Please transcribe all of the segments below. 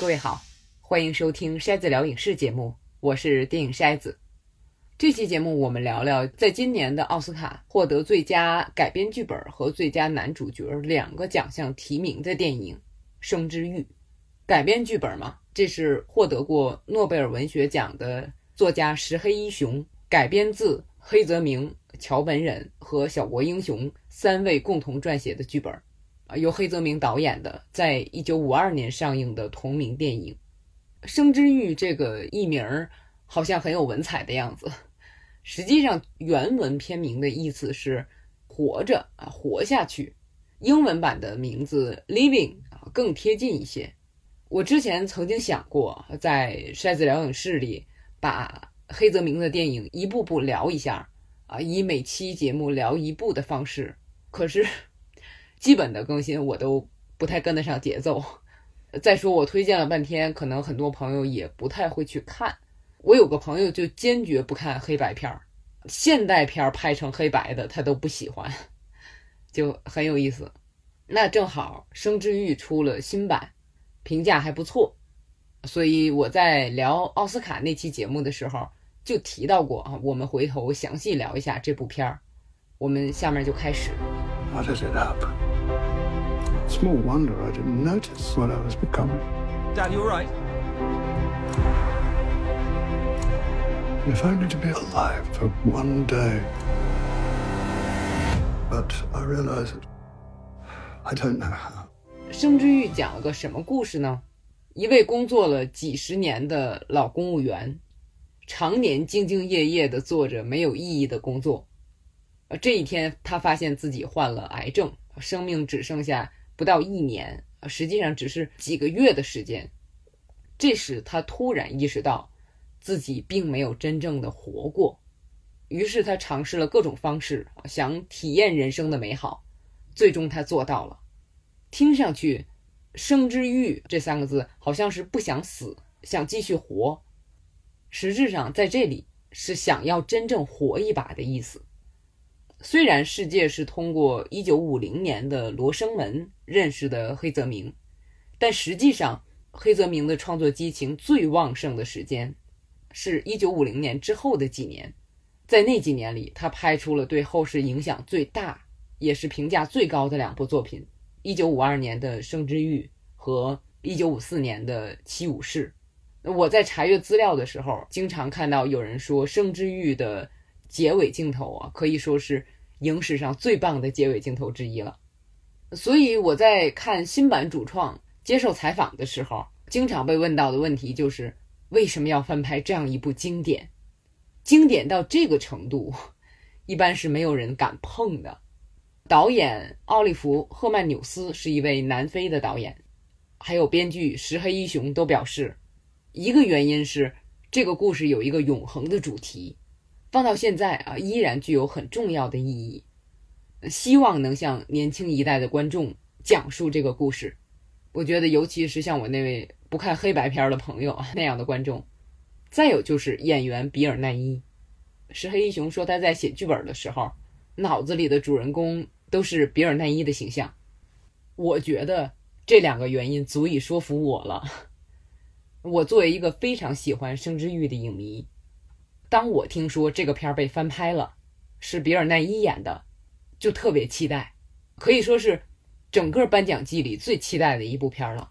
各位好，欢迎收听筛子聊影视节目，我是电影筛子。这期节目我们聊聊，在今年的奥斯卡获得最佳改编剧本和最佳男主角两个奖项提名的电影《生之欲》。改编剧本嘛，这是获得过诺贝尔文学奖的作家石黑一雄改编自黑泽明、桥本忍和小国英雄三位共同撰写的剧本。由黑泽明导演的，在一九五二年上映的同名电影《生之欲》这个译名儿好像很有文采的样子，实际上原文片名的意思是“活着”啊，活下去。英文版的名字 “Living” 啊更贴近一些。我之前曾经想过，在筛子聊影室里把黑泽明的电影一步步聊一下啊，以每期节目聊一部的方式，可是。基本的更新我都不太跟得上节奏。再说我推荐了半天，可能很多朋友也不太会去看。我有个朋友就坚决不看黑白片儿，现代片儿拍成黑白的他都不喜欢，就很有意思。那正好《生之欲》出了新版，评价还不错，所以我在聊奥斯卡那期节目的时候就提到过啊。我们回头详细聊一下这部片儿。我们下面就开始。Small wonder I didn't notice what I was becoming. Dad, you're right. If only to be alive for one day. But I realize that I don't know how. 生之欲讲了个什么故事呢？一位工作了几十年的老公务员，常年兢兢业业地做着没有意义的工作。呃，这一天，他发现自己患了癌症，生命只剩下。不到一年，实际上只是几个月的时间。这时，他突然意识到自己并没有真正的活过。于是，他尝试了各种方式，想体验人生的美好。最终，他做到了。听上去，“生之欲”这三个字好像是不想死，想继续活。实质上，在这里是想要真正活一把的意思。虽然世界是通过1950年的《罗生门》认识的黑泽明，但实际上黑泽明的创作激情最旺盛的时间是一九五零年之后的几年。在那几年里，他拍出了对后世影响最大也是评价最高的两部作品：1952年的《生之欲》和1954年的《七武士》。我在查阅资料的时候，经常看到有人说《生之欲》的。结尾镜头啊，可以说是影史上最棒的结尾镜头之一了。所以我在看新版主创接受采访的时候，经常被问到的问题就是：为什么要翻拍这样一部经典？经典到这个程度，一般是没有人敢碰的。导演奥利弗·赫曼纽斯是一位南非的导演，还有编剧石黑一雄都表示，一个原因是这个故事有一个永恒的主题。放到现在啊，依然具有很重要的意义。希望能向年轻一代的观众讲述这个故事。我觉得，尤其是像我那位不看黑白片的朋友那样的观众。再有就是演员比尔奈伊，石黑一雄说他在写剧本的时候，脑子里的主人公都是比尔奈伊的形象。我觉得这两个原因足以说服我了。我作为一个非常喜欢《生之欲》的影迷。当我听说这个片儿被翻拍了，是比尔奈伊演的，就特别期待，可以说是整个颁奖季里最期待的一部片了。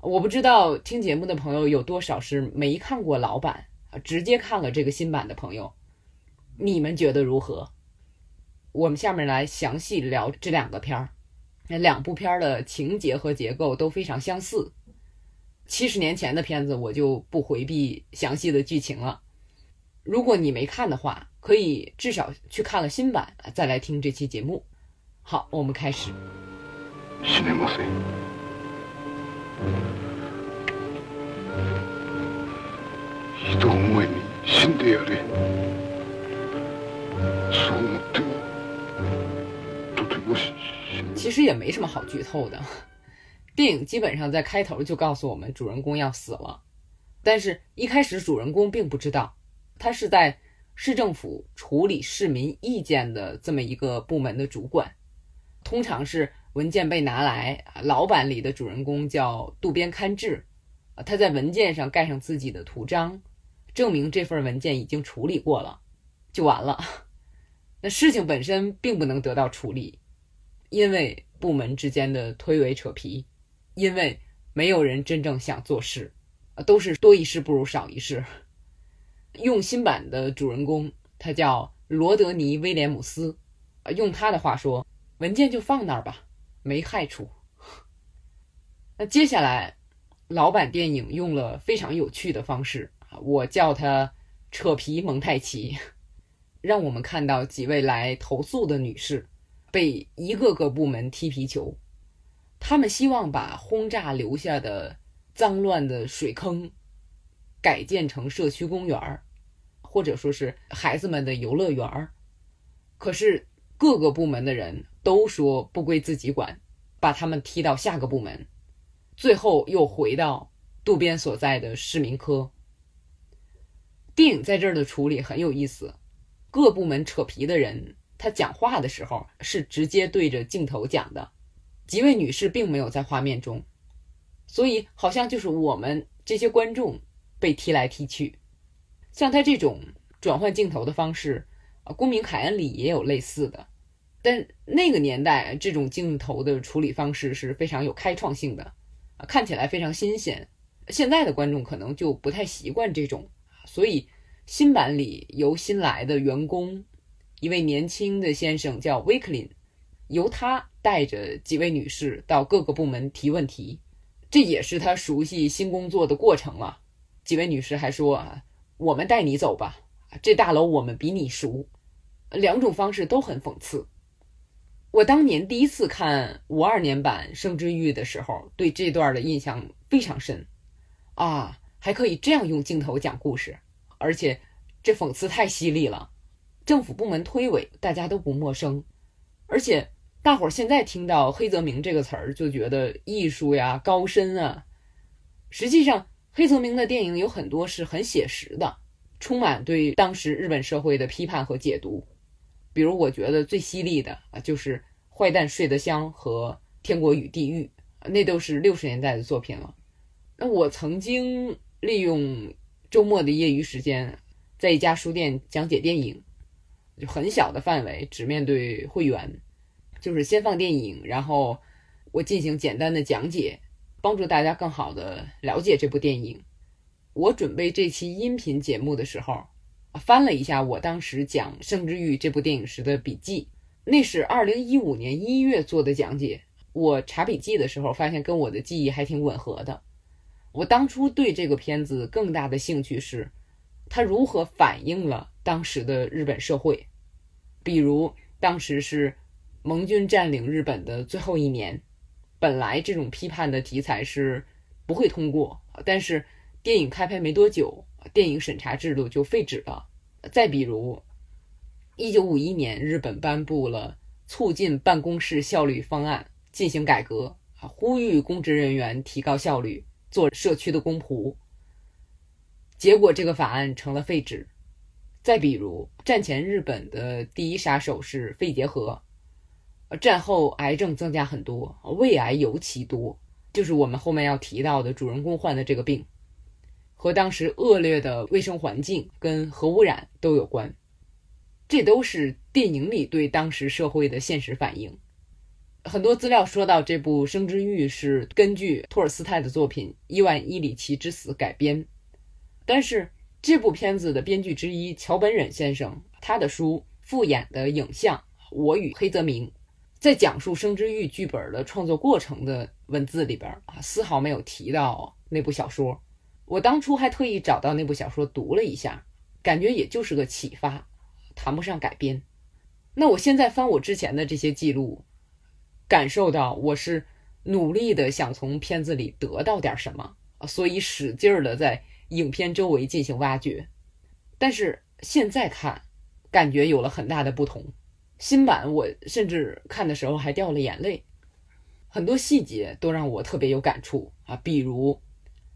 我不知道听节目的朋友有多少是没看过老版直接看了这个新版的朋友，你们觉得如何？我们下面来详细聊这两个片儿。那两部片儿的情节和结构都非常相似。七十年前的片子，我就不回避详细的剧情了。如果你没看的话，可以至少去看了新版，再来听这期节目。好，我们开始。其实也没什么好剧透的，电影基本上在开头就告诉我们主人公要死了，但是一开始主人公并不知道。他是在市政府处理市民意见的这么一个部门的主管，通常是文件被拿来，老板里的主人公叫渡边勘治，他在文件上盖上自己的图章，证明这份文件已经处理过了，就完了。那事情本身并不能得到处理，因为部门之间的推诿扯皮，因为没有人真正想做事，都是多一事不如少一事。用新版的主人公，他叫罗德尼·威廉姆斯，用他的话说，文件就放那儿吧，没害处。那接下来，老版电影用了非常有趣的方式，我叫它“扯皮蒙太奇”。让我们看到几位来投诉的女士被一个个部门踢皮球，他们希望把轰炸留下的脏乱的水坑改建成社区公园或者说是孩子们的游乐园可是各个部门的人都说不归自己管，把他们踢到下个部门，最后又回到渡边所在的市民科。电影在这儿的处理很有意思。各部门扯皮的人，他讲话的时候是直接对着镜头讲的，几位女士并没有在画面中，所以好像就是我们这些观众被踢来踢去。像他这种转换镜头的方式，啊，《公民凯恩》里也有类似的，但那个年代这种镜头的处理方式是非常有开创性的，啊，看起来非常新鲜。现在的观众可能就不太习惯这种，所以。新版里由新来的员工，一位年轻的先生叫威克林，由他带着几位女士到各个部门提问题，这也是他熟悉新工作的过程了。几位女士还说：“，我们带你走吧，这大楼我们比你熟。”两种方式都很讽刺。我当年第一次看五二年版《生之欲》的时候，对这段的印象非常深。啊，还可以这样用镜头讲故事。而且，这讽刺太犀利了。政府部门推诿，大家都不陌生。而且，大伙儿现在听到“黑泽明”这个词儿，就觉得艺术呀、高深啊。实际上，黑泽明的电影有很多是很写实的，充满对当时日本社会的批判和解读。比如，我觉得最犀利的啊，就是《坏蛋睡得香》和《天国与地狱》，那都是六十年代的作品了。那我曾经利用。周末的业余时间，在一家书店讲解电影，就很小的范围，只面对会员，就是先放电影，然后我进行简单的讲解，帮助大家更好的了解这部电影。我准备这期音频节目的时候，翻了一下我当时讲《圣之欲》这部电影时的笔记，那是二零一五年一月做的讲解。我查笔记的时候，发现跟我的记忆还挺吻合的。我当初对这个片子更大的兴趣是，它如何反映了当时的日本社会。比如，当时是盟军占领日本的最后一年，本来这种批判的题材是不会通过，但是电影开拍没多久，电影审查制度就废止了。再比如，一九五一年，日本颁布了促进办公室效率方案，进行改革啊，呼吁公职人员提高效率。做社区的公仆，结果这个法案成了废纸。再比如，战前日本的第一杀手是肺结核，战后癌症增加很多，胃癌尤其多，就是我们后面要提到的主人公患的这个病，和当时恶劣的卫生环境跟核污染都有关。这都是电影里对当时社会的现实反应。很多资料说到这部《生之欲》是根据托尔斯泰的作品《伊万·伊里奇之死》改编，但是这部片子的编剧之一桥本忍先生，他的书《复演的影像》《我与黑泽明》在讲述《生之欲》剧本的创作过程的文字里边啊，丝毫没有提到那部小说。我当初还特意找到那部小说读了一下，感觉也就是个启发，谈不上改编。那我现在翻我之前的这些记录。感受到我是努力的想从片子里得到点什么所以使劲儿的在影片周围进行挖掘。但是现在看，感觉有了很大的不同。新版我甚至看的时候还掉了眼泪，很多细节都让我特别有感触啊。比如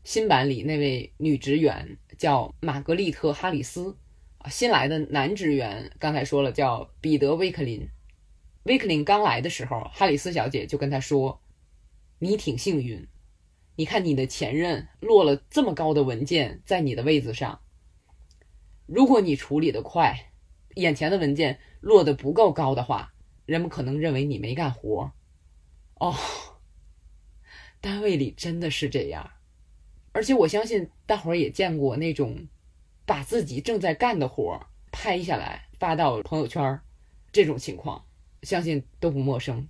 新版里那位女职员叫玛格丽特·哈里斯啊，新来的男职员刚才说了叫彼得·威克林。威克林刚来的时候，哈里斯小姐就跟他说：“你挺幸运，你看你的前任落了这么高的文件在你的位子上，如果你处理的快，眼前的文件落得不够高的话，人们可能认为你没干活。哦，单位里真的是这样，而且我相信大伙儿也见过那种把自己正在干的活拍下来发到朋友圈这种情况，相信都不陌生。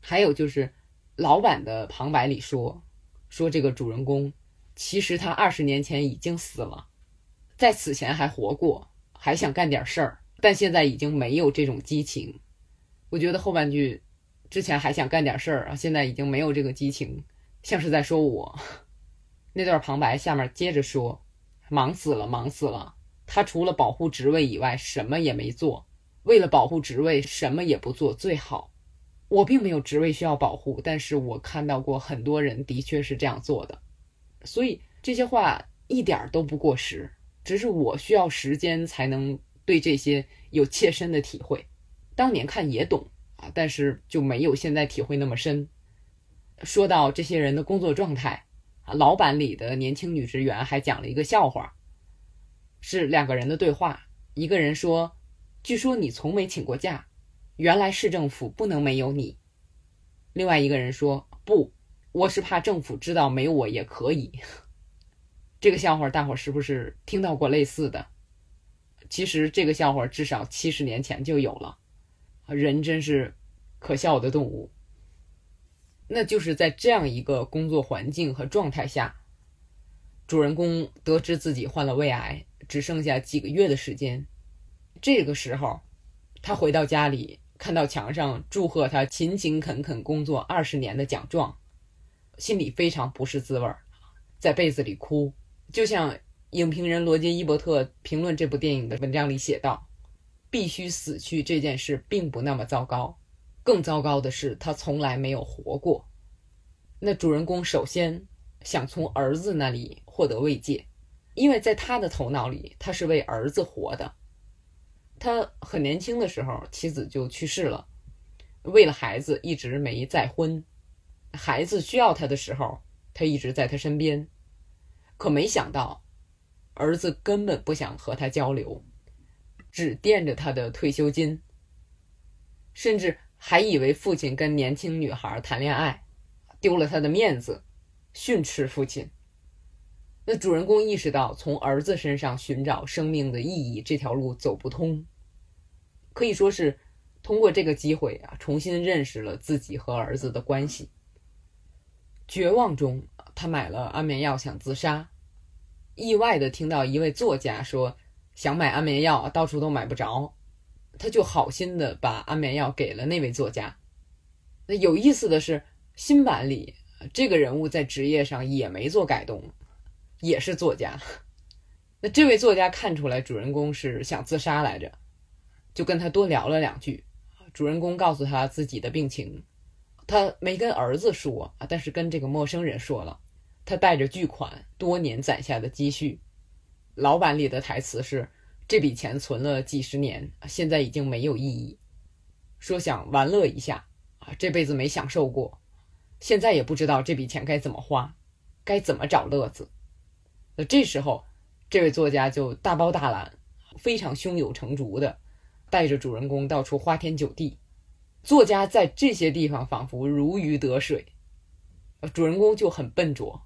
还有就是老板的旁白里说，说这个主人公其实他二十年前已经死了，在此前还活过，还想干点事儿，但现在已经没有这种激情。我觉得后半句。之前还想干点事儿啊，现在已经没有这个激情，像是在说我。那段旁白下面接着说：“忙死了，忙死了。他除了保护职位以外，什么也没做。为了保护职位，什么也不做最好。我并没有职位需要保护，但是我看到过很多人的确是这样做的。所以这些话一点都不过时，只是我需要时间才能对这些有切身的体会。当年看也懂。”啊，但是就没有现在体会那么深。说到这些人的工作状态，啊，老板里的年轻女职员还讲了一个笑话，是两个人的对话。一个人说：“据说你从没请过假，原来市政府不能没有你。”另外一个人说：“不，我是怕政府知道没我也可以。”这个笑话大伙是不是听到过类似的？其实这个笑话至少七十年前就有了。人真是可笑的动物。那就是在这样一个工作环境和状态下，主人公得知自己患了胃癌，只剩下几个月的时间。这个时候，他回到家里，看到墙上祝贺他勤勤恳恳工作二十年的奖状，心里非常不是滋味儿，在被子里哭。就像影评人罗杰·伊伯特评论这部电影的文章里写道。必须死去这件事并不那么糟糕，更糟糕的是他从来没有活过。那主人公首先想从儿子那里获得慰藉，因为在他的头脑里他是为儿子活的。他很年轻的时候妻子就去世了，为了孩子一直没再婚。孩子需要他的时候，他一直在他身边，可没想到儿子根本不想和他交流。只惦着他的退休金，甚至还以为父亲跟年轻女孩谈恋爱，丢了他的面子，训斥父亲。那主人公意识到从儿子身上寻找生命的意义这条路走不通，可以说是通过这个机会啊，重新认识了自己和儿子的关系。绝望中，他买了安眠药想自杀，意外的听到一位作家说。想买安眠药，到处都买不着，他就好心的把安眠药给了那位作家。那有意思的是，新版里这个人物在职业上也没做改动，也是作家。那这位作家看出来主人公是想自杀来着，就跟他多聊了两句。主人公告诉他自己的病情，他没跟儿子说啊，但是跟这个陌生人说了。他带着巨款，多年攒下的积蓄。老板里的台词是：“这笔钱存了几十年，现在已经没有意义。说想玩乐一下啊，这辈子没享受过，现在也不知道这笔钱该怎么花，该怎么找乐子。”那这时候，这位作家就大包大揽，非常胸有成竹的带着主人公到处花天酒地。作家在这些地方仿佛如鱼得水，主人公就很笨拙，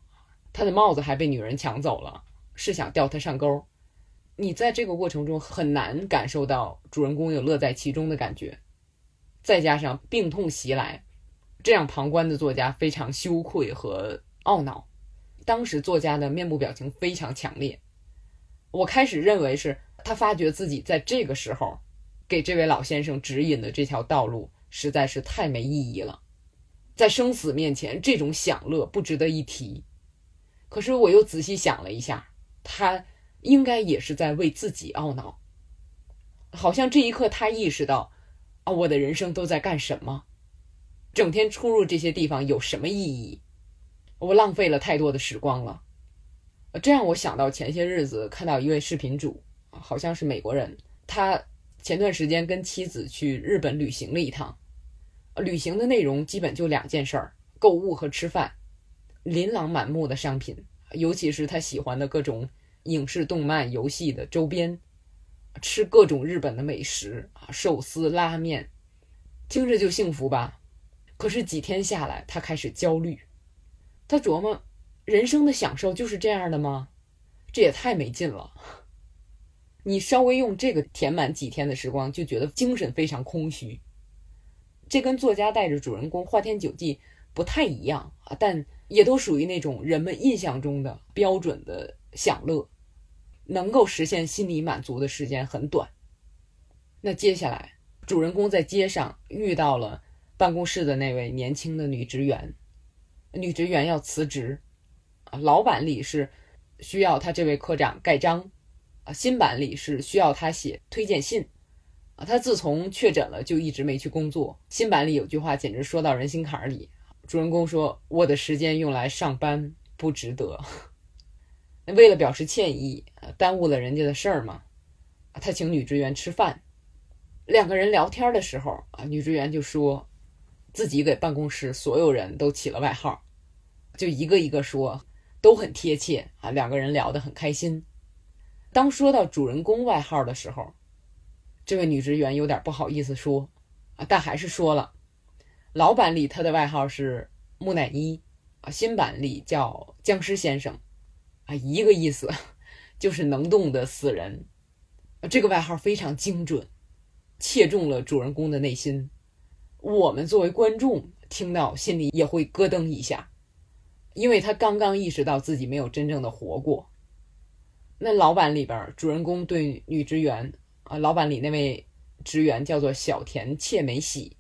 他的帽子还被女人抢走了。是想钓他上钩，你在这个过程中很难感受到主人公有乐在其中的感觉，再加上病痛袭来，这样旁观的作家非常羞愧和懊恼。当时作家的面部表情非常强烈，我开始认为是他发觉自己在这个时候给这位老先生指引的这条道路实在是太没意义了，在生死面前，这种享乐不值得一提。可是我又仔细想了一下。他应该也是在为自己懊恼，好像这一刻他意识到，啊，我的人生都在干什么？整天出入这些地方有什么意义？我浪费了太多的时光了。这让我想到前些日子看到一位视频主，好像是美国人，他前段时间跟妻子去日本旅行了一趟，旅行的内容基本就两件事儿：购物和吃饭。琳琅满目的商品，尤其是他喜欢的各种影视、动漫、游戏的周边，吃各种日本的美食啊，寿司、拉面，听着就幸福吧。可是几天下来，他开始焦虑，他琢磨，人生的享受就是这样的吗？这也太没劲了。你稍微用这个填满几天的时光，就觉得精神非常空虚。这跟作家带着主人公花天酒地不太一样啊，但也都属于那种人们印象中的标准的享乐，能够实现心理满足的时间很短。那接下来，主人公在街上遇到了办公室的那位年轻的女职员，女职员要辞职，啊，老板里是需要他这位科长盖章，啊，新版里是需要他写推荐信。他自从确诊了，就一直没去工作。新版里有句话简直说到人心坎里，主人公说：“我的时间用来上班不值得。”为了表示歉意，耽误了人家的事儿嘛，他请女职员吃饭。两个人聊天的时候啊，女职员就说自己给办公室所有人都起了外号，就一个一个说，都很贴切啊。两个人聊得很开心。当说到主人公外号的时候，这位女职员有点不好意思说，啊，但还是说了。老版里他的外号是木乃伊，啊，新版里叫僵尸先生，啊，一个意思，就是能动的死人。这个外号非常精准，切中了主人公的内心。我们作为观众听到，心里也会咯噔一下，因为他刚刚意识到自己没有真正的活过。那老版里边，主人公对女职员。啊，老板里那位职员叫做小田切美喜。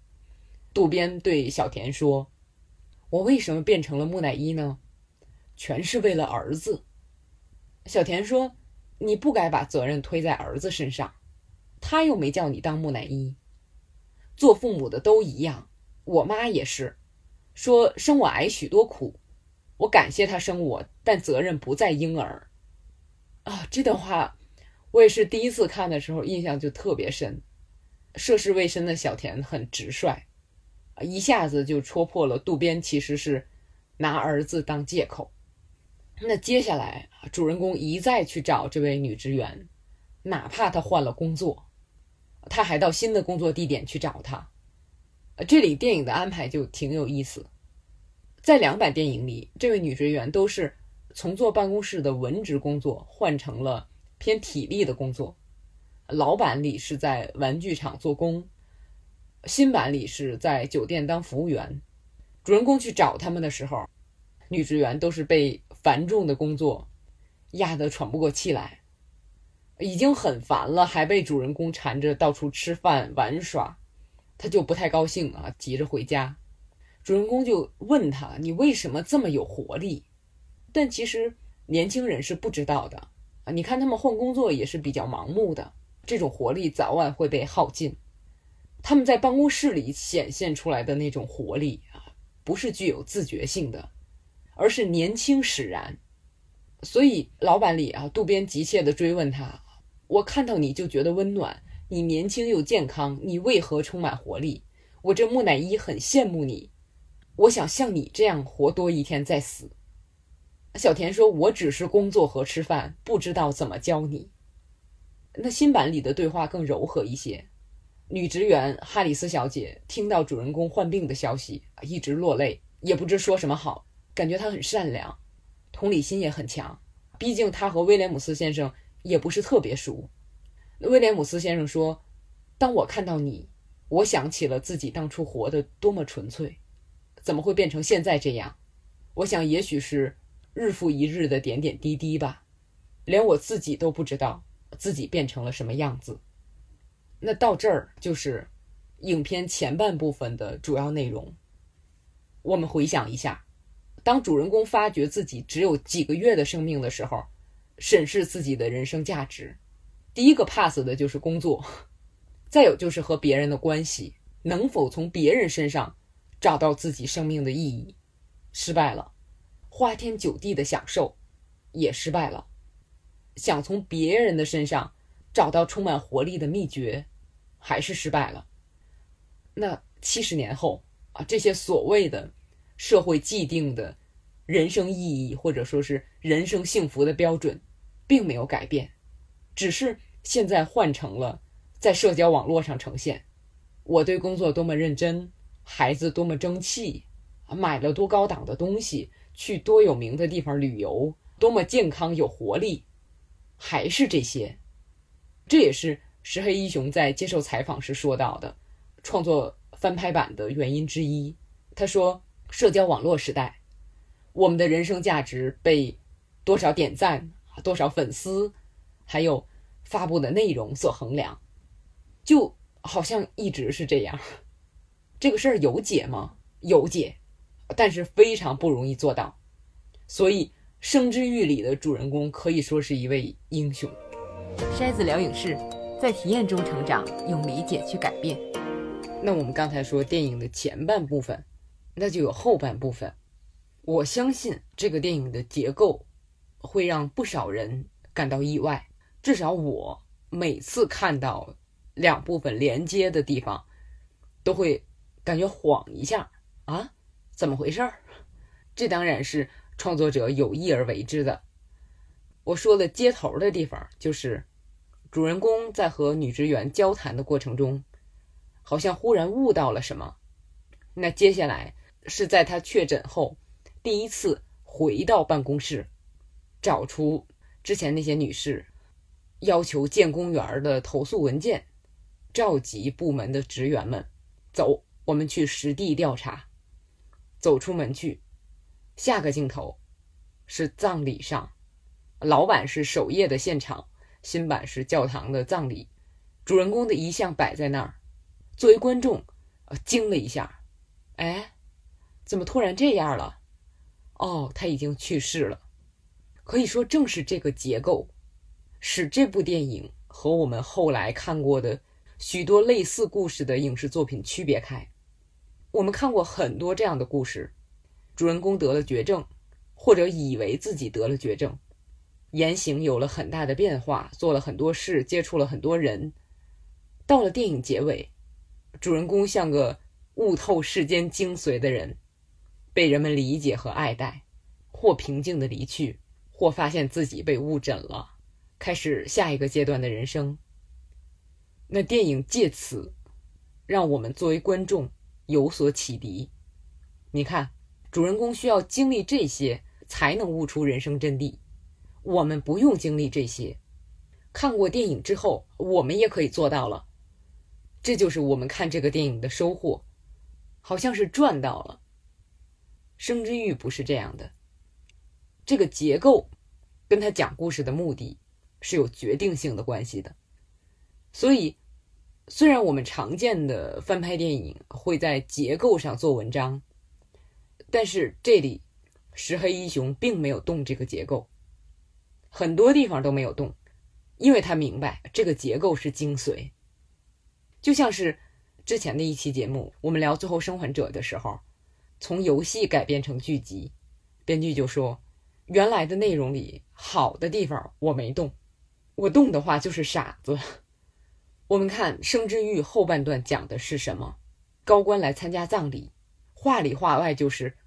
渡边对小田说：“我为什么变成了木乃伊呢？全是为了儿子。”小田说：“你不该把责任推在儿子身上，他又没叫你当木乃伊。做父母的都一样，我妈也是，说生我挨许多苦，我感谢他生我，但责任不在婴儿。”啊，这段话。我也是第一次看的时候，印象就特别深。涉世未深的小田很直率，一下子就戳破了渡边其实是拿儿子当借口。那接下来，主人公一再去找这位女职员，哪怕她换了工作，他还到新的工作地点去找她。这里电影的安排就挺有意思，在两版电影里，这位女职员都是从坐办公室的文职工作换成了。偏体力的工作，老版里是在玩具厂做工，新版里是在酒店当服务员。主人公去找他们的时候，女职员都是被繁重的工作压得喘不过气来，已经很烦了，还被主人公缠着到处吃饭玩耍，他就不太高兴啊，急着回家。主人公就问他：“你为什么这么有活力？”但其实年轻人是不知道的。啊，你看他们换工作也是比较盲目的，这种活力早晚会被耗尽。他们在办公室里显现出来的那种活力啊，不是具有自觉性的，而是年轻使然。所以老板里啊，渡边急切地追问他：“我看到你就觉得温暖，你年轻又健康，你为何充满活力？我这木乃伊很羡慕你，我想像你这样活多一天再死。”小田说：“我只是工作和吃饭，不知道怎么教你。”那新版里的对话更柔和一些。女职员哈里斯小姐听到主人公患病的消息，一直落泪，也不知说什么好。感觉她很善良，同理心也很强。毕竟她和威廉姆斯先生也不是特别熟。威廉姆斯先生说：“当我看到你，我想起了自己当初活得多么纯粹，怎么会变成现在这样？我想，也许是……”日复一日的点点滴滴吧，连我自己都不知道自己变成了什么样子。那到这儿就是影片前半部分的主要内容。我们回想一下，当主人公发觉自己只有几个月的生命的时候，审视自己的人生价值，第一个 pass 的就是工作，再有就是和别人的关系，能否从别人身上找到自己生命的意义，失败了。花天酒地的享受也失败了，想从别人的身上找到充满活力的秘诀，还是失败了。那七十年后啊，这些所谓的社会既定的人生意义或者说是人生幸福的标准，并没有改变，只是现在换成了在社交网络上呈现。我对工作多么认真，孩子多么争气，买了多高档的东西，去多有名的地方旅游，多么健康有活力，还是这些。这也是石黑一雄在接受采访时说到的，创作翻拍版的原因之一。他说：“社交网络时代，我们的人生价值被多少点赞、多少粉丝，还有发布的内容所衡量，就好像一直是这样。这个事儿有解吗？有解，但是非常不容易做到。所以，《生之欲》里的主人公可以说是一位英雄。”筛子聊影视，在体验中成长，用理解去改变。那我们刚才说电影的前半部分。那就有后半部分，我相信这个电影的结构会让不少人感到意外。至少我每次看到两部分连接的地方，都会感觉晃一下啊，怎么回事儿？这当然是创作者有意而为之的。我说的接头的地方，就是主人公在和女职员交谈的过程中，好像忽然悟到了什么。那接下来。是在他确诊后，第一次回到办公室，找出之前那些女士要求建公园的投诉文件，召集部门的职员们，走，我们去实地调查。走出门去，下个镜头是葬礼上，老板是守夜的现场，新版是教堂的葬礼，主人公的遗像摆在那儿，作为观众，呃，惊了一下，哎。怎么突然这样了？哦，他已经去世了。可以说，正是这个结构，使这部电影和我们后来看过的许多类似故事的影视作品区别开。我们看过很多这样的故事：主人公得了绝症，或者以为自己得了绝症，言行有了很大的变化，做了很多事，接触了很多人。到了电影结尾，主人公像个悟透世间精髓的人。被人们理解和爱戴，或平静的离去，或发现自己被误诊了，开始下一个阶段的人生。那电影借此让我们作为观众有所启迪。你看，主人公需要经历这些才能悟出人生真谛，我们不用经历这些，看过电影之后，我们也可以做到了。这就是我们看这个电影的收获，好像是赚到了。生之欲不是这样的，这个结构跟他讲故事的目的是有决定性的关系的。所以，虽然我们常见的翻拍电影会在结构上做文章，但是这里石黑一雄并没有动这个结构，很多地方都没有动，因为他明白这个结构是精髓。就像是之前的一期节目，我们聊《最后生还者》的时候。从游戏改编成剧集，编剧就说：“原来的内容里好的地方我没动，我动的话就是傻子。”我们看《生之欲》后半段讲的是什么？高官来参加葬礼，话里话外就是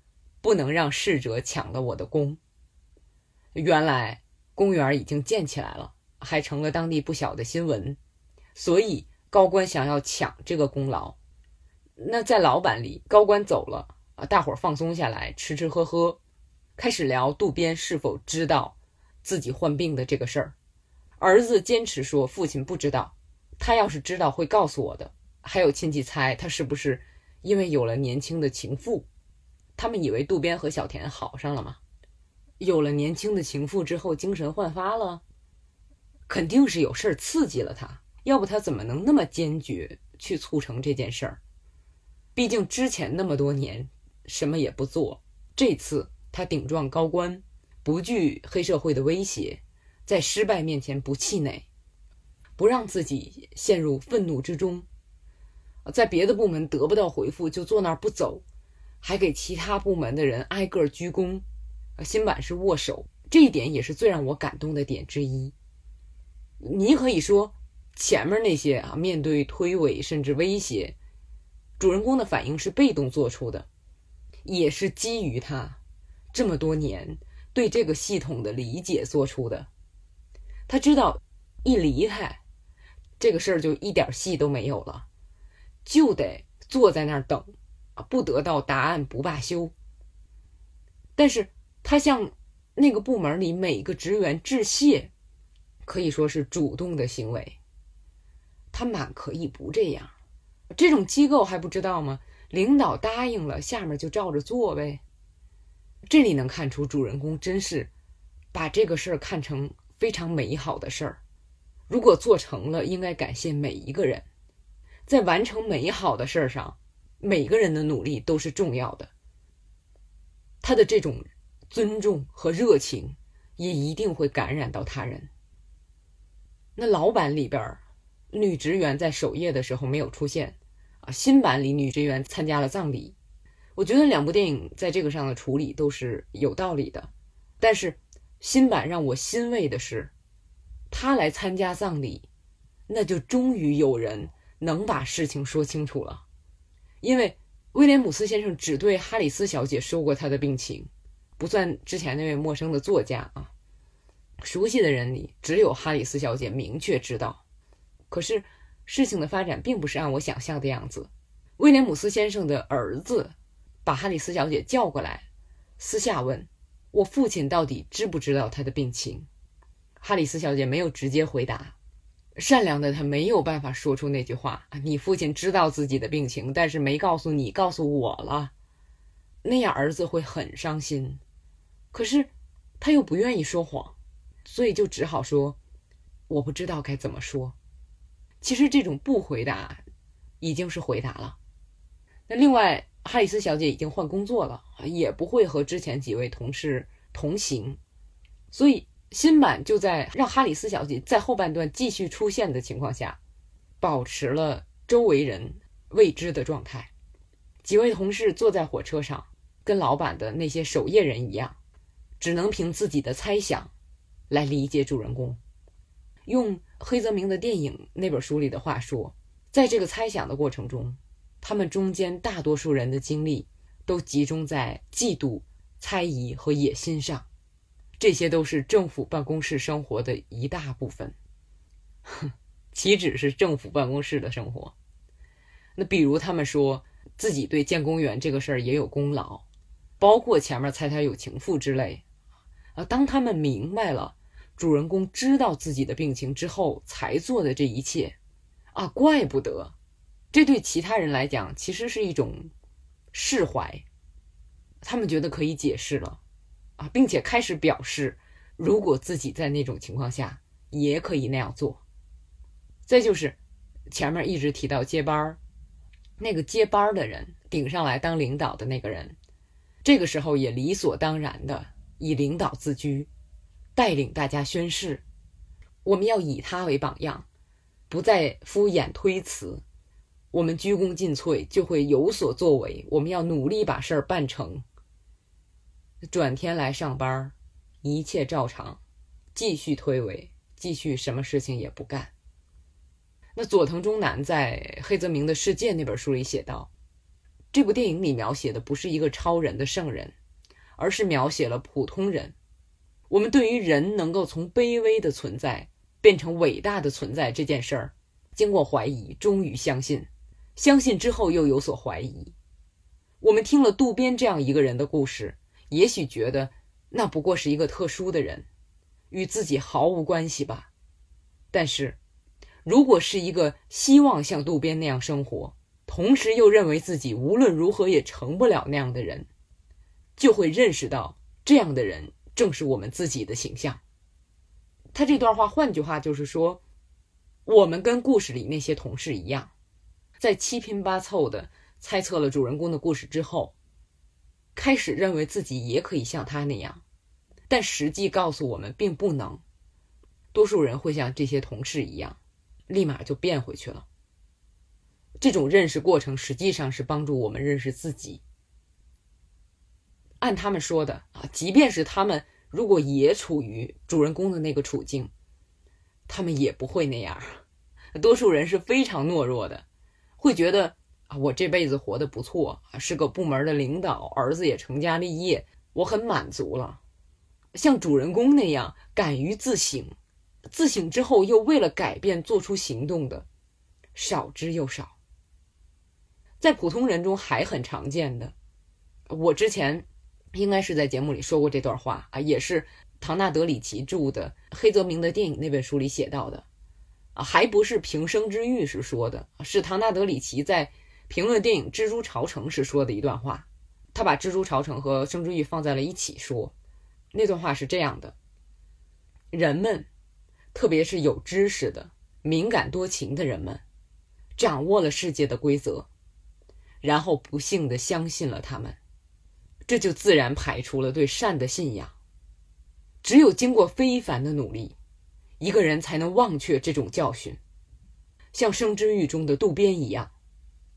不能让逝者抢了我的功。原来公园已经建起来了，还成了当地不小的新闻，所以高官想要抢这个功劳。那在老板里，高官走了。啊，大伙儿放松下来，吃吃喝喝，开始聊渡边是否知道自己患病的这个事儿。儿子坚持说父亲不知道，他要是知道会告诉我的。还有亲戚猜他是不是因为有了年轻的情妇，他们以为渡边和小田好上了吗？有了年轻的情妇之后精神焕发了，肯定是有事儿刺激了他，要不他怎么能那么坚决去促成这件事儿？毕竟之前那么多年。什么也不做。这次他顶撞高官，不惧黑社会的威胁，在失败面前不气馁，不让自己陷入愤怒之中。在别的部门得不到回复就坐那儿不走，还给其他部门的人挨个鞠躬。新版是握手，这一点也是最让我感动的点之一。你可以说前面那些啊，面对推诿甚至威胁，主人公的反应是被动做出的。也是基于他这么多年对这个系统的理解做出的。他知道，一离开这个事儿就一点戏都没有了，就得坐在那儿等，啊，不得到答案不罢休。但是他向那个部门里每个职员致谢，可以说是主动的行为。他满可以不这样，这种机构还不知道吗？领导答应了，下面就照着做呗。这里能看出主人公真是把这个事儿看成非常美好的事儿。如果做成了，应该感谢每一个人。在完成美好的事儿上，每个人的努力都是重要的。他的这种尊重和热情，也一定会感染到他人。那老版里边，女职员在守夜的时候没有出现，啊，新版里女职员参加了葬礼。我觉得两部电影在这个上的处理都是有道理的，但是新版让我欣慰的是，他来参加葬礼，那就终于有人能把事情说清楚了，因为。威廉姆斯先生只对哈里斯小姐说过他的病情，不算之前那位陌生的作家啊。熟悉的人里，只有哈里斯小姐明确知道。可是事情的发展并不是按我想象的样子。威廉姆斯先生的儿子把哈里斯小姐叫过来，私下问：“我父亲到底知不知道他的病情？”哈里斯小姐没有直接回答。善良的他没有办法说出那句话。你父亲知道自己的病情，但是没告诉你，告诉我了，那样儿子会很伤心。可是他又不愿意说谎，所以就只好说：“我不知道该怎么说。”其实这种不回答已经是回答了。那另外，哈里斯小姐已经换工作了，也不会和之前几位同事同行，所以。新版就在让哈里斯小姐在后半段继续出现的情况下，保持了周围人未知的状态。几位同事坐在火车上，跟老板的那些守夜人一样，只能凭自己的猜想来理解主人公。用黑泽明的电影那本书里的话说，在这个猜想的过程中，他们中间大多数人的精力都集中在嫉妒、猜疑和野心上。这些都是政府办公室生活的一大部分，哼，岂止是政府办公室的生活？那比如他们说自己对建公园这个事儿也有功劳，包括前面猜他有情妇之类。啊，当他们明白了主人公知道自己的病情之后才做的这一切，啊，怪不得，这对其他人来讲其实是一种释怀，他们觉得可以解释了。啊，并且开始表示，如果自己在那种情况下也可以那样做。再就是前面一直提到接班儿，那个接班儿的人顶上来当领导的那个人，这个时候也理所当然的以领导自居，带领大家宣誓，我们要以他为榜样，不再敷衍推辞，我们鞠躬尽瘁就会有所作为，我们要努力把事儿办成。转天来上班，一切照常，继续推诿，继续什么事情也不干。那佐藤忠男在《黑泽明的世界》那本书里写道，这部电影里描写的不是一个超人的圣人，而是描写了普通人。我们对于人能够从卑微的存在变成伟大的存在这件事儿，经过怀疑，终于相信，相信之后又有所怀疑。我们听了渡边这样一个人的故事。也许觉得那不过是一个特殊的人，与自己毫无关系吧。但是，如果是一个希望像渡边那样生活，同时又认为自己无论如何也成不了那样的人，就会认识到这样的人正是我们自己的形象。他这段话，换句话就是说，我们跟故事里那些同事一样，在七拼八凑的猜测了主人公的故事之后。开始认为自己也可以像他那样，但实际告诉我们并不能。多数人会像这些同事一样，立马就变回去了。这种认识过程实际上是帮助我们认识自己。按他们说的啊，即便是他们如果也处于主人公的那个处境，他们也不会那样。多数人是非常懦弱的，会觉得啊。我这辈子活得不错啊，是个部门的领导，儿子也成家立业，我很满足了。像主人公那样敢于自省，自省之后又为了改变做出行动的，少之又少。在普通人中还很常见的，我之前应该是在节目里说过这段话啊，也是唐纳德里奇著的《黑泽明的电影》那本书里写到的啊，还不是平生之欲是说的，是唐纳德里奇在评论电影《蜘蛛巢城》时说的一段话，他把《蜘蛛巢城》和《生之欲》放在了一起说。那段话是这样的：人们，特别是有知识的、敏感多情的人们，掌握了世界的规则，然后不幸的相信了他们，这就自然排除了对善的信仰。只有经过非凡的努力，一个人才能忘却这种教训，像《生之欲》中的渡边一样，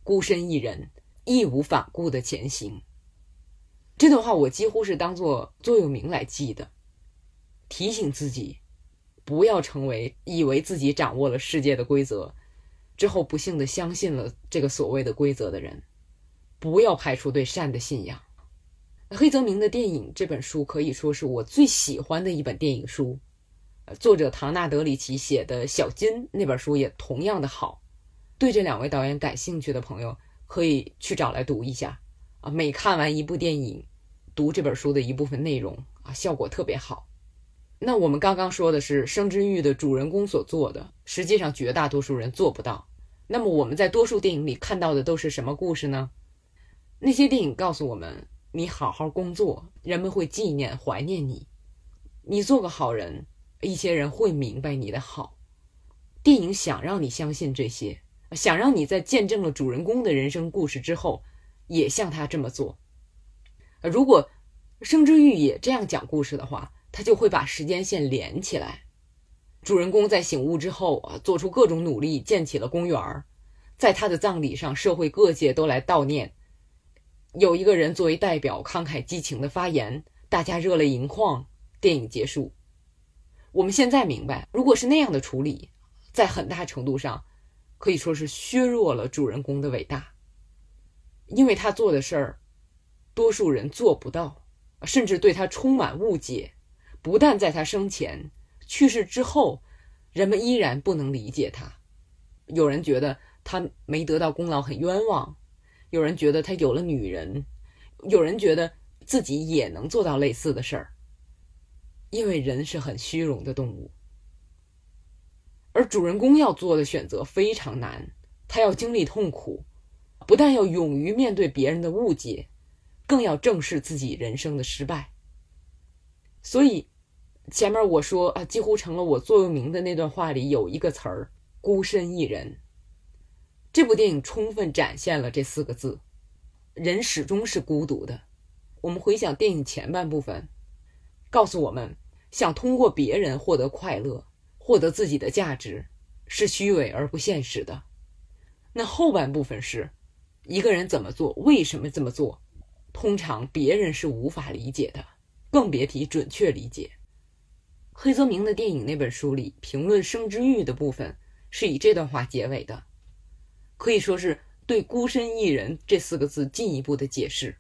孤身一人、义无反顾的前行。这段话我几乎是当做座右铭来记的，提醒自己不要成为以为自己掌握了世界的规则之后不幸的相信了这个所谓的规则的人，不要排除对善的信仰。黑泽明的电影这本书可以说是我最喜欢的一本电影书，作者唐纳德里奇写的《小金》那本书也同样的好。对这两位导演感兴趣的朋友可以去找来读一下。啊，每看完一部电影，读这本书的一部分内容啊，效果特别好。那我们刚刚说的是《生之欲》的主人公所做的，实际上绝大多数人做不到。那么我们在多数电影里看到的都是什么故事呢？那些电影告诉我们：你好好工作，人们会纪念、怀念你；你做个好人，一些人会明白你的好。电影想让你相信这些，想让你在见证了主人公的人生故事之后。也像他这么做。如果生之欲也这样讲故事的话，他就会把时间线连起来。主人公在醒悟之后啊，做出各种努力，建起了公园在他的葬礼上，社会各界都来悼念。有一个人作为代表，慷慨激情的发言，大家热泪盈眶。电影结束。我们现在明白，如果是那样的处理，在很大程度上可以说是削弱了主人公的伟大。因为他做的事儿，多数人做不到，甚至对他充满误解。不但在他生前、去世之后，人们依然不能理解他。有人觉得他没得到功劳很冤枉，有人觉得他有了女人，有人觉得自己也能做到类似的事儿。因为人是很虚荣的动物，而主人公要做的选择非常难，他要经历痛苦。不但要勇于面对别人的误解，更要正视自己人生的失败。所以，前面我说啊，几乎成了我座右铭的那段话里有一个词儿“孤身一人”。这部电影充分展现了这四个字：人始终是孤独的。我们回想电影前半部分，告诉我们，想通过别人获得快乐、获得自己的价值，是虚伪而不现实的。那后半部分是。一个人怎么做，为什么这么做，通常别人是无法理解的，更别提准确理解。黑泽明的电影那本书里评论《生之欲》的部分是以这段话结尾的，可以说是对“孤身一人”这四个字进一步的解释。《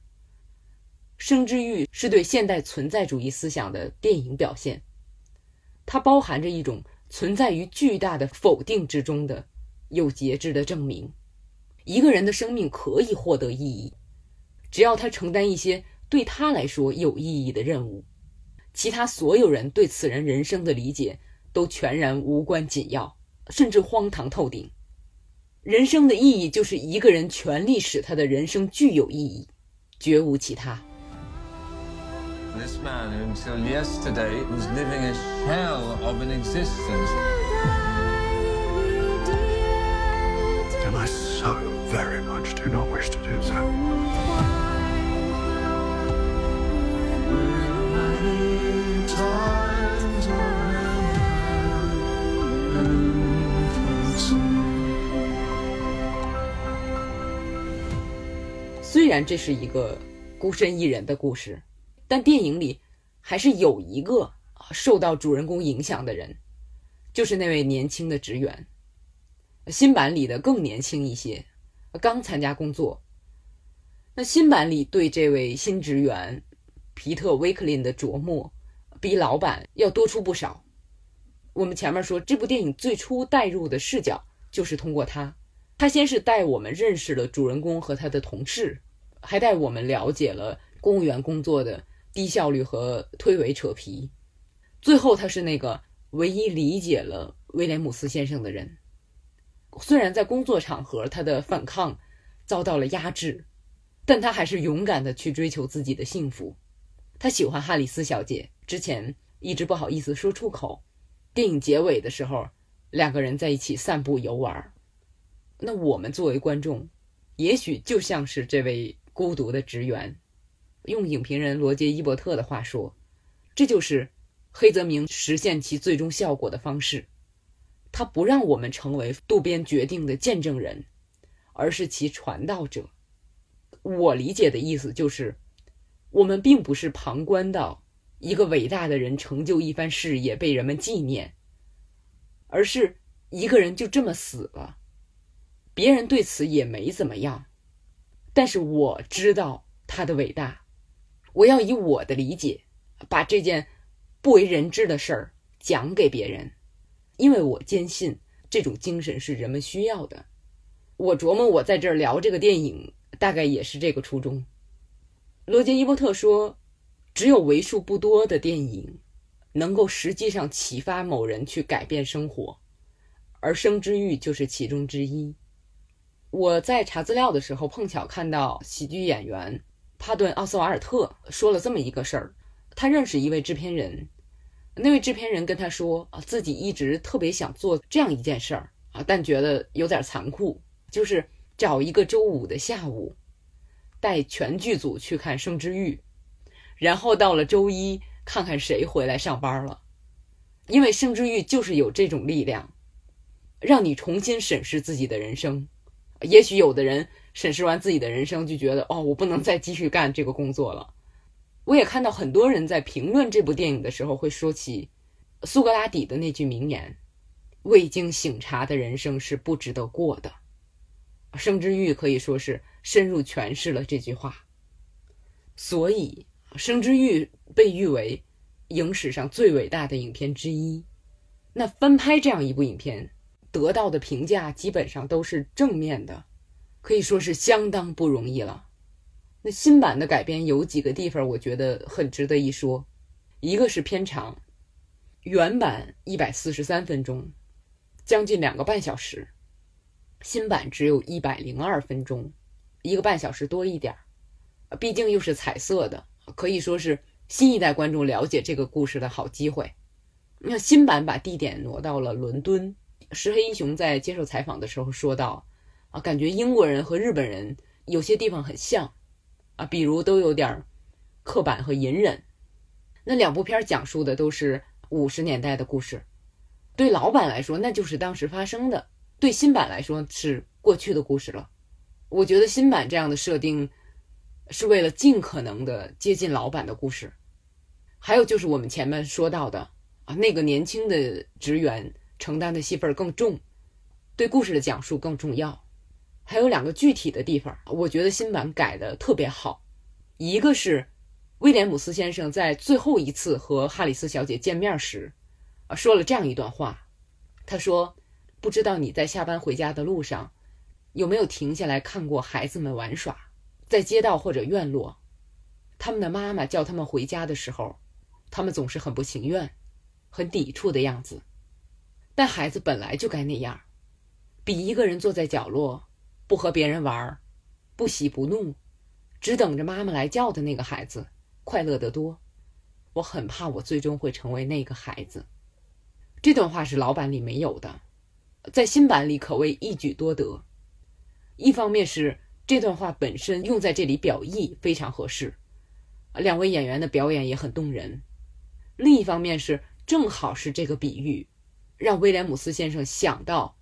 生之欲》是对现代存在主义思想的电影表现，它包含着一种存在于巨大的否定之中的有节制的证明。一个人的生命可以获得意义，只要他承担一些对他来说有意义的任务，其他所有人对此人人生的理解都全然无关紧要，甚至荒唐透顶。人生的意义就是一个人全力使他的人生具有意义，绝无其他。very much do not wish to do so. 这是一个孤身一人的故事，但电影里还是有一个受到主人公影响的人，就是那位年轻的职员。新版里的更年轻一些。刚参加工作，那新版里对这位新职员皮特·威克林的琢磨比老板要多出不少。我们前面说，这部电影最初带入的视角就是通过他，他先是带我们认识了主人公和他的同事，还带我们了解了公务员工作的低效率和推诿扯皮。最后，他是那个唯一理解了威廉姆斯先生的人。虽然在工作场合他的反抗遭到了压制，但他还是勇敢的去追求自己的幸福。他喜欢哈里斯小姐，之前一直不好意思说出口。电影结尾的时候，两个人在一起散步游玩。那我们作为观众，也许就像是这位孤独的职员。用影评人罗杰·伊伯特的话说，这就是黑泽明实现其最终效果的方式。他不让我们成为渡边决定的见证人，而是其传道者。我理解的意思就是，我们并不是旁观到一个伟大的人成就一番事业被人们纪念，而是一个人就这么死了，别人对此也没怎么样。但是我知道他的伟大，我要以我的理解，把这件不为人知的事儿讲给别人。因为我坚信这种精神是人们需要的。我琢磨，我在这儿聊这个电影，大概也是这个初衷。罗杰·伊伯特说：“只有为数不多的电影能够实际上启发某人去改变生活，而《生之欲》就是其中之一。”我在查资料的时候，碰巧看到喜剧演员帕顿·奥斯瓦尔特说了这么一个事儿：他认识一位制片人。那位制片人跟他说：“啊，自己一直特别想做这样一件事儿啊，但觉得有点残酷，就是找一个周五的下午，带全剧组去看《生之欲》，然后到了周一看看谁回来上班了。因为《生之欲》就是有这种力量，让你重新审视自己的人生。也许有的人审视完自己的人生，就觉得哦，我不能再继续干这个工作了。”我也看到很多人在评论这部电影的时候会说起苏格拉底的那句名言：“未经醒察的人生是不值得过的。”《生之欲》可以说是深入诠释了这句话。所以，《生之欲》被誉为影史上最伟大的影片之一。那翻拍这样一部影片，得到的评价基本上都是正面的，可以说是相当不容易了。那新版的改编有几个地方，我觉得很值得一说。一个是片长，原版一百四十三分钟，将近两个半小时；新版只有一百零二分钟，一个半小时多一点儿。毕竟又是彩色的，可以说是新一代观众了解这个故事的好机会。那新版把地点挪到了伦敦。石黑一雄在接受采访的时候说到：“啊，感觉英国人和日本人有些地方很像。”啊，比如都有点刻板和隐忍。那两部片讲述的都是五十年代的故事，对老版来说那就是当时发生的，对新版来说是过去的故事了。我觉得新版这样的设定是为了尽可能的接近老版的故事。还有就是我们前面说到的啊，那个年轻的职员承担的戏份更重，对故事的讲述更重要。还有两个具体的地方，我觉得新版改的特别好。一个是威廉姆斯先生在最后一次和哈里斯小姐见面时，啊，说了这样一段话。他说：“不知道你在下班回家的路上，有没有停下来看过孩子们玩耍，在街道或者院落，他们的妈妈叫他们回家的时候，他们总是很不情愿，很抵触的样子。但孩子本来就该那样，比一个人坐在角落。”不和别人玩，不喜不怒，只等着妈妈来叫的那个孩子，快乐得多。我很怕我最终会成为那个孩子。这段话是老版里没有的，在新版里可谓一举多得。一方面是这段话本身用在这里表意非常合适，两位演员的表演也很动人。另一方面是正好是这个比喻，让威廉姆斯先生想到。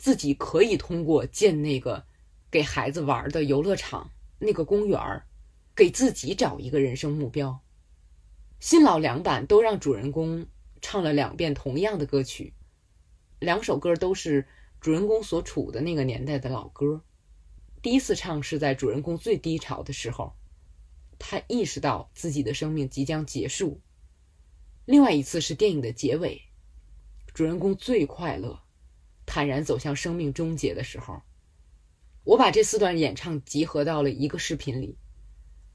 自己可以通过建那个给孩子玩的游乐场、那个公园儿，给自己找一个人生目标。新老两版都让主人公唱了两遍同样的歌曲，两首歌都是主人公所处的那个年代的老歌。第一次唱是在主人公最低潮的时候，他意识到自己的生命即将结束。另外一次是电影的结尾，主人公最快乐、坦然走向生命终结的时候。我把这四段演唱集合到了一个视频里，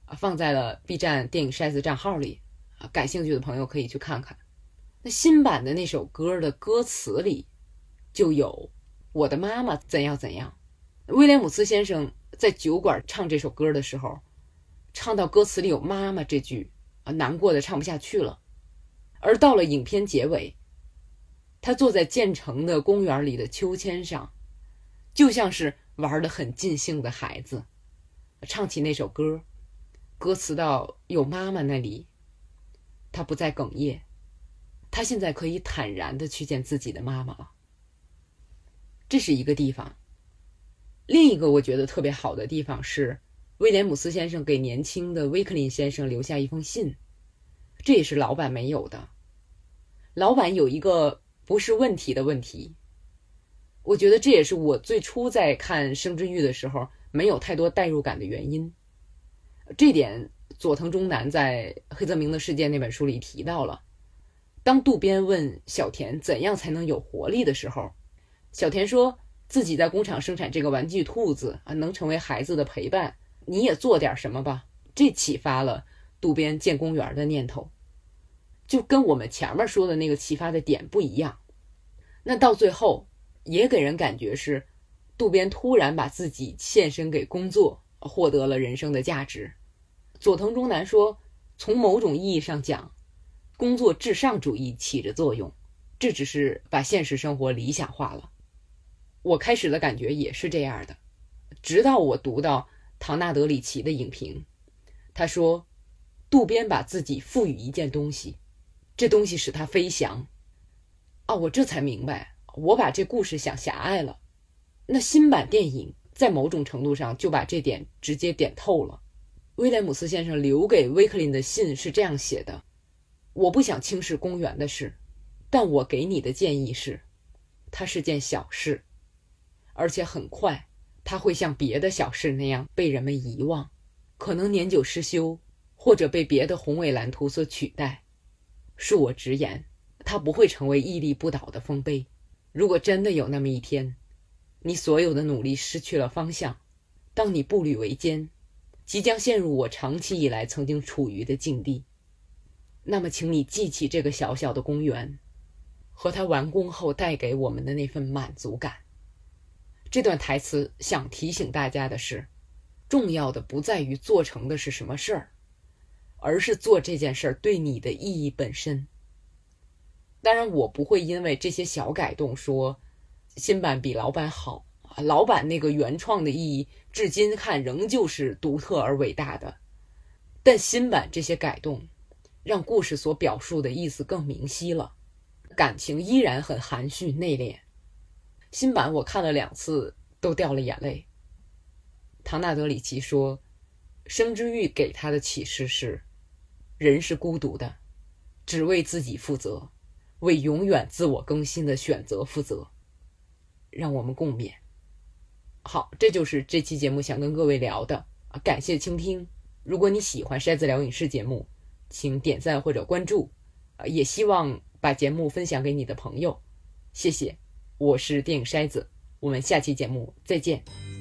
啊，放在了 B 站电影筛子账号里，啊，感兴趣的朋友可以去看看。那新版的那首歌的歌词里，就有“我的妈妈怎样怎样”。威廉姆斯先生在酒馆唱这首歌的时候，唱到歌词里有“妈妈”这句，啊，难过的唱不下去了。而到了影片结尾，他坐在建成的公园里的秋千上，就像是。玩的很尽兴的孩子，唱起那首歌，歌词到有妈妈那里，他不再哽咽，他现在可以坦然的去见自己的妈妈了。这是一个地方。另一个我觉得特别好的地方是，威廉姆斯先生给年轻的威克林先生留下一封信，这也是老板没有的。老板有一个不是问题的问题。我觉得这也是我最初在看《生之欲》的时候没有太多代入感的原因。这点佐藤忠男在《黑泽明的世界》那本书里提到了。当渡边问小田怎样才能有活力的时候，小田说自己在工厂生产这个玩具兔子啊，能成为孩子的陪伴。你也做点什么吧，这启发了渡边建公园的念头，就跟我们前面说的那个启发的点不一样。那到最后。也给人感觉是，渡边突然把自己献身给工作，获得了人生的价值。佐藤忠男说，从某种意义上讲，工作至上主义起着作用，这只是把现实生活理想化了。我开始的感觉也是这样的，直到我读到唐纳德里奇的影评，他说，渡边把自己赋予一件东西，这东西使他飞翔。啊，我这才明白。我把这故事想狭隘了，那新版电影在某种程度上就把这点直接点透了。威廉姆斯先生留给威克林的信是这样写的：“我不想轻视公园的事，但我给你的建议是，它是件小事，而且很快它会像别的小事那样被人们遗忘，可能年久失修，或者被别的宏伟蓝图所取代。恕我直言，它不会成为屹立不倒的丰碑。”如果真的有那么一天，你所有的努力失去了方向，当你步履维艰，即将陷入我长期以来曾经处于的境地，那么，请你记起这个小小的公园，和它完工后带给我们的那份满足感。这段台词想提醒大家的是，重要的不在于做成的是什么事儿，而是做这件事儿对你的意义本身。当然，我不会因为这些小改动说新版比老版好啊。老版那个原创的意义，至今看仍旧是独特而伟大的。但新版这些改动，让故事所表述的意思更明晰了，感情依然很含蓄内敛。新版我看了两次，都掉了眼泪。唐纳德里奇说，《生之欲》给他的启示是：人是孤独的，只为自己负责。为永远自我更新的选择负责，让我们共勉。好，这就是这期节目想跟各位聊的啊，感谢倾听。如果你喜欢筛子聊影视节目，请点赞或者关注啊，也希望把节目分享给你的朋友，谢谢。我是电影筛子，我们下期节目再见。